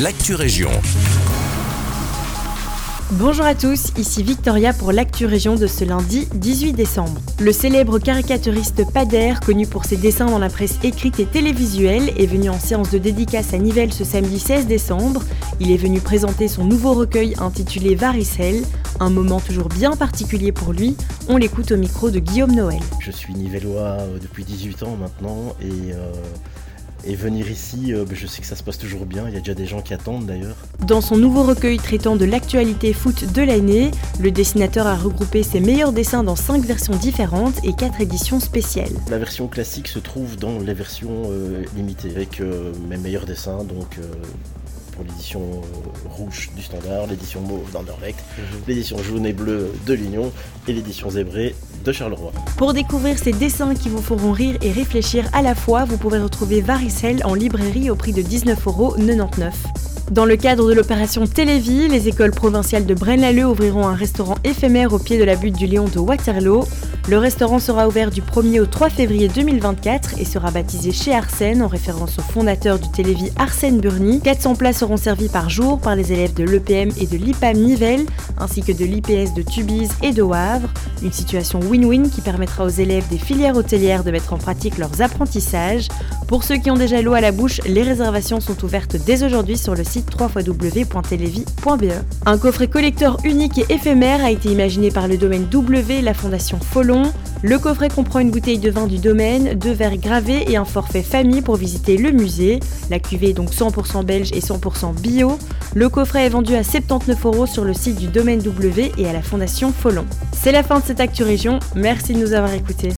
l'actu région. Bonjour à tous, ici Victoria pour l'actu région de ce lundi 18 décembre. Le célèbre caricaturiste Pader, connu pour ses dessins dans la presse écrite et télévisuelle, est venu en séance de dédicace à Nivelles ce samedi 16 décembre. Il est venu présenter son nouveau recueil intitulé Varicelle, un moment toujours bien particulier pour lui. On l'écoute au micro de Guillaume Noël. Je suis nivellois euh, depuis 18 ans maintenant et euh, et venir ici, euh, je sais que ça se passe toujours bien, il y a déjà des gens qui attendent d'ailleurs. Dans son nouveau recueil traitant de l'actualité foot de l'année, le dessinateur a regroupé ses meilleurs dessins dans 5 versions différentes et 4 éditions spéciales. La version classique se trouve dans les versions euh, limitées avec euh, mes meilleurs dessins, donc pour l'édition rouge du standard, l'édition mauve d'Anderlecht, mhm. l'édition jaune et bleue de l'Union et l'édition zébrée de Charleroi. Pour découvrir ces dessins qui vous feront rire et réfléchir à la fois, vous pouvez retrouver Varicelle en librairie au prix de 19,99€. Dans le cadre de l'opération Télévie, les écoles provinciales de Braine-l'Alleud ouvriront un restaurant éphémère au pied de la butte du Lion de Waterloo. Le restaurant sera ouvert du 1er au 3 février 2024 et sera baptisé chez Arsène en référence au fondateur du Télévis Arsène Burny. 400 places seront servies par jour par les élèves de l'EPM et de l'IPAM Nivelles ainsi que de l'IPS de Tubize et de Wavre. Une situation win-win qui permettra aux élèves des filières hôtelières de mettre en pratique leurs apprentissages. Pour ceux qui ont déjà l'eau à la bouche, les réservations sont ouvertes dès aujourd'hui sur le Un coffret collector unique et éphémère a été imaginé par le domaine W, la fondation Folon. Le coffret comprend une bouteille de vin du domaine, deux verres gravés et un forfait famille pour visiter le musée. La cuvée est donc 100% belge et 100% bio. Le coffret est vendu à 79 euros sur le site du domaine W et à la fondation Folon. C'est la fin de cette Actu Région, merci de nous avoir écoutés.